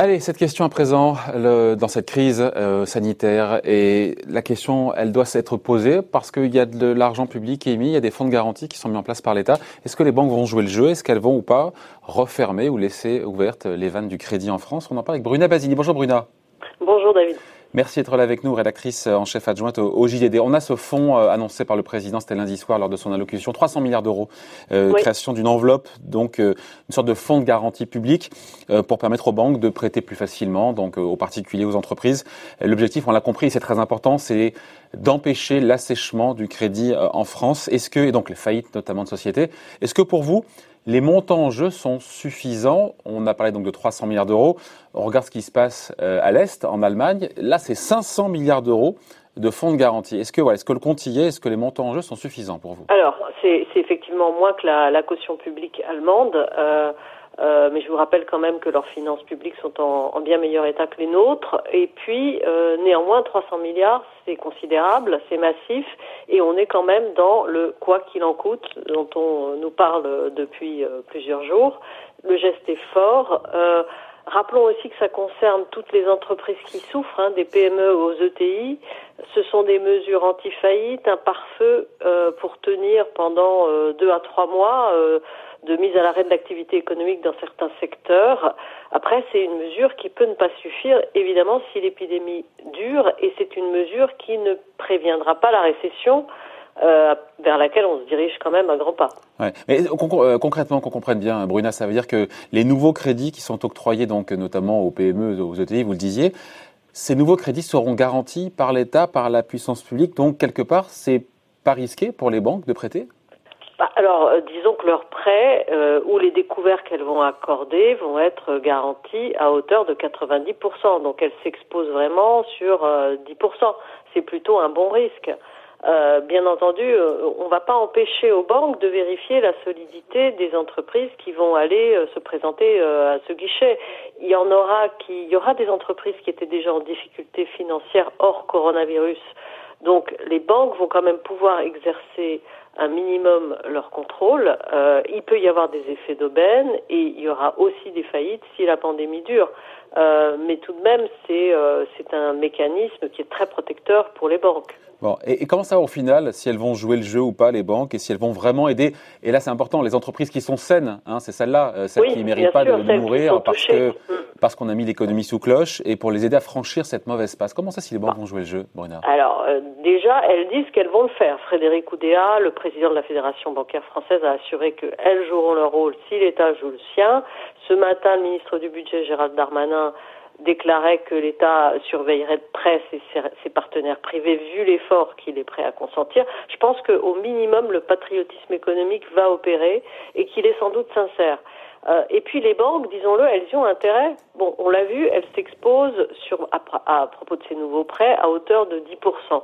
Allez, cette question à présent, dans cette crise euh, sanitaire, et la question, elle doit s'être posée parce qu'il y a de l'argent public qui est mis, il y a des fonds de garantie qui sont mis en place par l'État. Est-ce que les banques vont jouer le jeu? Est-ce qu'elles vont ou pas refermer ou laisser ouvertes les vannes du crédit en France? On en parle avec Bruna Basini. Bonjour Bruna. Bonjour David. Merci d'être là avec nous, rédactrice en chef adjointe au, JDD. On a ce fonds euh, annoncé par le président, c'était lundi soir lors de son allocution, 300 milliards d'euros, euh, création d'une enveloppe, donc euh, une sorte de fonds de garantie publique pour permettre aux banques de prêter plus facilement, donc aux particuliers, aux entreprises. L'objectif, on l'a compris, c'est très important, c'est d'empêcher l'assèchement du crédit en France. Est-ce que, et donc les faillites notamment de sociétés, est-ce que pour vous, les montants en jeu sont suffisants. On a parlé donc de 300 milliards d'euros. On regarde ce qui se passe euh, à l'Est, en Allemagne. Là, c'est 500 milliards d'euros de fonds de garantie. Est-ce que, est-ce que le compte y est? Est-ce que les montants en jeu sont suffisants pour vous? Alors, c'est effectivement moins que la, caution publique allemande. Euh, euh, mais je vous rappelle quand même que leurs finances publiques sont en, bien meilleur état que les nôtres. Et puis, euh, néanmoins, 300 milliards, c'est considérable, c'est massif, et on est quand même dans le quoi qu'il en coûte dont on nous parle depuis euh, plusieurs jours. Le geste est fort. Rappelons aussi que ça concerne toutes les entreprises qui souffrent, hein, des PME aux ETI. Ce sont des mesures anti-faillite, un pare-feu pour tenir pendant deux à trois mois de mise à l'arrêt de l'activité économique dans certains secteurs. Après, c'est une mesure qui peut ne pas suffire, évidemment, si l'épidémie dure, et c'est une mesure qui ne préviendra pas la récession. Euh, vers laquelle on se dirige quand même à grands pas. Ouais. Mais euh, concrètement, qu'on comprenne bien, Bruna, ça veut dire que les nouveaux crédits qui sont octroyés, donc notamment aux PME, aux ETI, vous le disiez, ces nouveaux crédits seront garantis par l'État, par la puissance publique. Donc quelque part, c'est pas risqué pour les banques de prêter? Bah, alors, euh, disons que leurs prêts euh, ou les découvertes qu'elles vont accorder vont être garantis à hauteur de 90%. Donc, elles s'exposent vraiment sur 10%. Euh, C'est plutôt un bon risque. Bien entendu, on ne va pas empêcher aux banques de vérifier la solidité des entreprises qui vont aller se présenter à ce guichet. Il y en aura qui, il y aura des entreprises qui étaient déjà en difficulté financière hors coronavirus. Donc, les banques vont quand même pouvoir exercer un minimum leur contrôle. Euh, il peut y avoir des effets d'aubaine et il y aura aussi des faillites si la pandémie dure. Euh, mais tout de même, euh, c'est un mécanisme qui est très protecteur pour les banques. Bon, et, comment ça au final, si elles vont jouer le jeu ou pas, les banques, et si elles vont vraiment aider? Et là, c'est important, les entreprises qui sont saines, hein, c'est celles-là, euh, celles qui ne méritent pas de, mourir parce que parce qu'on a mis l'économie sous cloche, et pour les aider à franchir cette mauvaise passe. Comment ça, si les banques vont jouer le jeu, Bruna? Alors, euh, déjà, elles disent qu'elles vont le faire. Frédéric Oudéa, le président de la Fédération bancaire française, a assuré qu'elles joueront leur rôle si l'État joue le sien. Ce matin, le ministre du Budget, Gérald Darmanin, déclarait que l'État surveillerait de près ses, partenaires privés vu l'effort qu'il est prêt à consentir. Je pense qu'au minimum, le patriotisme économique va opérer et qu'il est sans doute sincère. Euh, et puis les banques, disons-le, elles y ont intérêt. Bon, on l'a vu, elles s'exposent sur à, propos de ces nouveaux prêts à hauteur de 10%.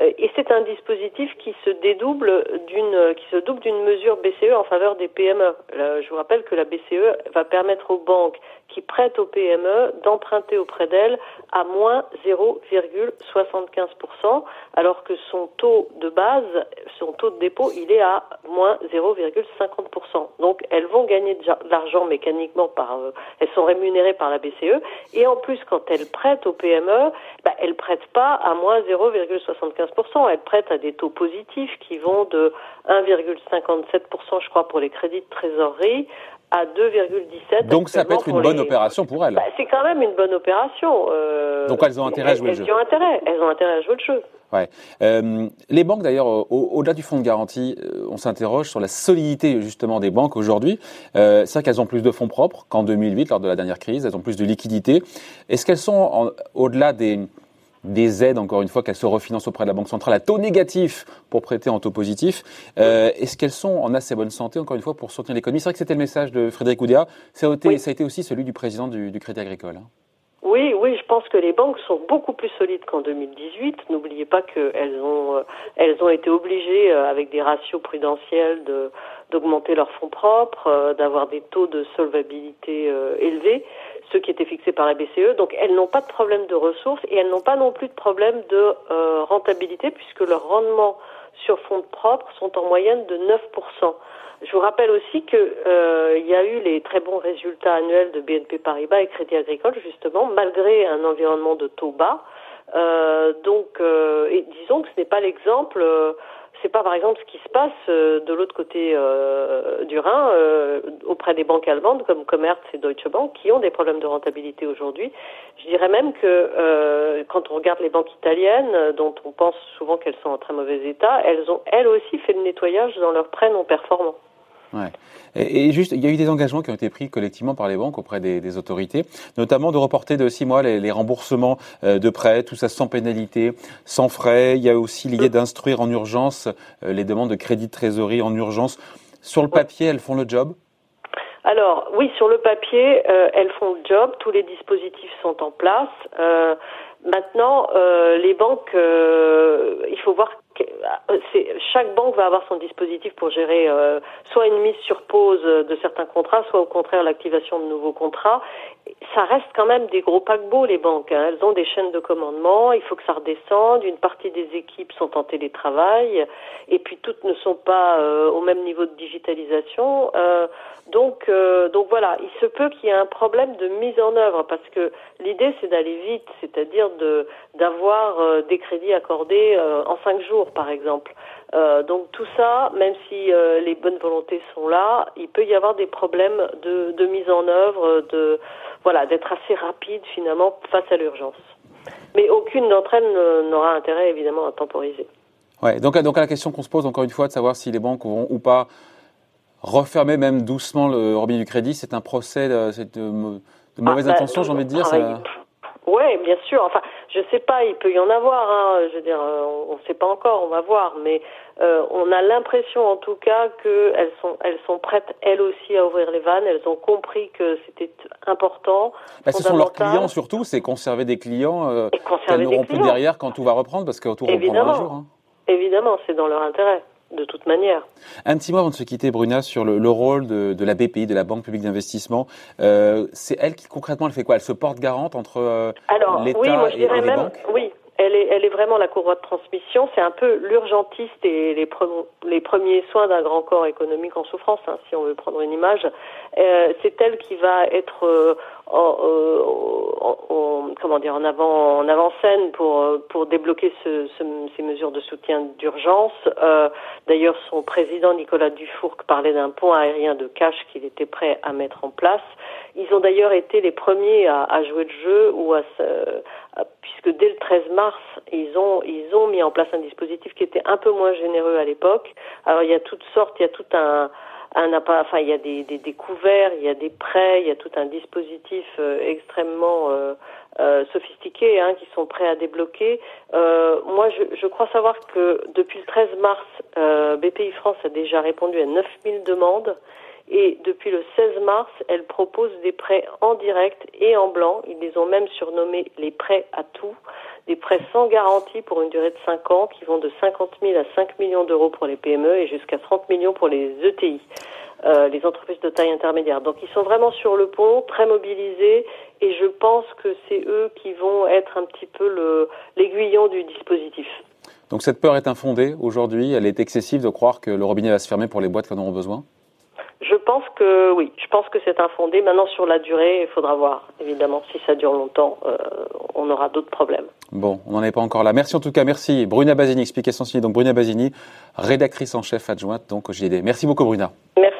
Euh, et c'est un dispositif qui se dédouble d'une, qui se double d'une mesure BCE en faveur des PME. je vous rappelle que la BCE va permettre aux banques qui prêtent aux PME d'emprunter auprès d'elles à moins 0,75%, alors que son taux de base, son taux de dépôt, il est à moins 0,50%. Donc elles vont gagner de l'argent mécaniquement par, euh, elles sont rémunérées par la BCE, et en plus quand elles prêtent aux PME, bah, elles prêtent pas à moins 0,75%, elles prêtent à des taux positifs qui vont de 1,57%, je crois, pour les crédits de trésorerie à 2,17. Donc ça peut être une bonne opération pour elles. Bah, c'est quand même une bonne opération. Euh, Donc elles ont intérêt à jouer le jeu. Elles ont intérêt, elles ont intérêt à jouer le jeu. Ouais. Euh, les banques, d'ailleurs, au-delà du fonds de garantie, euh, on s'interroge sur la solidité justement des banques aujourd'hui. c'est vrai qu'elles ont plus de fonds propres qu'en 2008, lors de la dernière crise. Elles ont plus de liquidités. Est-ce qu'elles sont, au-delà des, des aides, encore une fois, qu'elles se refinancent auprès de la Banque centrale à taux négatif pour prêter en taux positif. Euh, Est-ce qu'elles sont en assez bonne santé, encore une fois, pour soutenir l'économie? C'est vrai que c'était le message de Frédéric Oudéa. Ça a été, ça a été aussi celui du président du, du Crédit Agricole. Oui, oui, je pense que les banques sont beaucoup plus solides qu'en 2018. N'oubliez pas qu'elles ont, euh, elles ont été obligées, euh, avec des ratios prudentiels, de, d'augmenter leurs fonds propres, euh, d'avoir des taux de solvabilité élevés ceux qui étaient fixés par la BCE. Donc elles n'ont pas de problème de ressources et elles n'ont pas non plus de problème de rentabilité puisque leur rendement sur fonds propres sont en moyenne de 9%. Je vous rappelle aussi qu'il euh, y a eu les très bons résultats annuels de BNP Paribas et Crédit Agricole, justement, malgré un environnement de taux bas. Euh, donc, euh, et disons que ce n'est pas l'exemple. Euh, c'est pas par exemple ce qui se passe euh, de l'autre côté euh, du Rhin auprès des banques allemandes comme Commerz et Deutsche Bank qui ont des problèmes de rentabilité aujourd'hui. Je dirais même que quand on regarde les banques italiennes, dont on pense souvent qu'elles sont en très mauvais état, elles ont elles aussi fait le nettoyage dans leurs prêts non performants. Ouais. Et, juste, il y a eu des engagements qui ont été pris collectivement par les banques auprès des, des autorités, notamment de reporter de six mois les, les remboursements euh, de prêts, tout ça sans pénalité, sans frais. Il y a aussi l'idée d'instruire en urgence euh, les demandes de crédit de trésorerie en urgence. Sur le papier, elles font le job? Alors oui, sur le papier, euh, elles font le job, tous les dispositifs sont en place. Euh, maintenant, euh, les banques, il faut voir euh, chaque banque va avoir son dispositif pour gérer euh, soit une mise sur pause de certains contrats, soit au contraire l'activation de nouveaux contrats. Ça reste quand même des gros paquebots les banques. Hein. Elles ont des chaînes de commandement, il faut que ça redescende. Une partie des équipes sont en télétravail, et puis toutes ne sont pas euh, au même niveau de digitalisation. donc, voilà, il se peut qu'il y ait un problème de mise en œuvre parce que l'idée c'est d'aller vite, c'est-à-dire d'avoir des crédits accordés en cinq jours par exemple. Euh, donc tout ça, même si euh, les bonnes volontés sont là, il peut y avoir des problèmes de, mise en œuvre, de voilà, d'être assez rapide finalement face à l'urgence. Mais aucune d'entre elles n'aura intérêt évidemment à temporiser. Ouais, donc, donc la question qu'on se pose encore une fois de savoir si les banques vont ou pas refermer même doucement le robinet du crédit, c'est un procès de, de, de mauvaise ah, bah, intention, j'ai envie de dire. Ça... Oui, bien sûr. Enfin, je sais pas, il peut y en avoir. Hein. Je veux dire, euh, on ne sait pas encore, on va voir. Mais euh, on a l'impression, en tout cas, qu'elles sont, elles sont prêtes, elles aussi, à ouvrir les vannes. Elles ont compris que c'était important. Bah, ce sont leurs clients surtout, c'est conserver des clients euh, qu'elles n'auront plus derrière quand tout va reprendre, parce que tout reprendra un jour. Hein. Évidemment, c'est dans leur intérêt de toute manière. Un petit mot avant de se quitter, Bruna, sur le, rôle de, la BPI, de la Banque publique d'investissement. Euh, c'est elle qui concrètement, elle fait quoi? Elle se porte garante entre euh, l'État oui, moi, je dirais et, même, Oui, elle est, vraiment la courroie de transmission. C'est un peu l'urgentiste et les, premiers soins d'un grand corps économique en souffrance, hein, si on veut prendre une image. Euh, c'est elle qui va être euh, en, en, comment dire en avant en avant scène pour débloquer ce, ce, ces mesures de soutien d'urgence. Euh, D'ailleurs, son président Nicolas Dufourc parlait d'un pont aérien de cash qu'il était prêt à mettre en place. Ils ont d'ailleurs été les premiers à, jouer le jeu ou puisque dès le 13 mars, ils ont ils ont mis en place un dispositif qui était un peu moins généreux à l'époque. Alors il y a toutes sortes, il y a tout un un enfin il y a des, des, des, couverts, il y a des prêts, il y a tout un dispositif euh, extrêmement euh, euh, sophistiqué hein, qui sont prêts à débloquer. Moi, je, je, crois savoir que depuis le 13 mars, BPI France a déjà répondu à 9000 demandes. Et depuis le 16 mars, elle propose des prêts en direct et en blanc. Ils les ont même surnommés les prêts à tout des prêts sans garantie pour une durée de 5 ans qui vont de 50 000 à 5 millions d'euros pour les PME et jusqu'à 30 millions pour les ETI, euh, les entreprises de taille intermédiaire. Donc ils sont vraiment sur le pont, très mobilisés et je pense que c'est eux qui vont être un petit peu l'aiguillon du dispositif. Donc cette peur est infondée aujourd'hui, elle est excessive de croire que le robinet va se fermer pour les boîtes qui en auront besoin? Je pense que oui, je pense que c'est infondé. Maintenant, sur la durée, il faudra voir. Évidemment, si ça dure longtemps, euh, on aura d'autres problèmes. Bon, on n'en est pas encore là. Merci en tout cas, merci. Bruna Basini, explication signée. Donc Bruna Basini, rédactrice en chef adjointe donc au JD. Merci beaucoup, Bruna. Merci.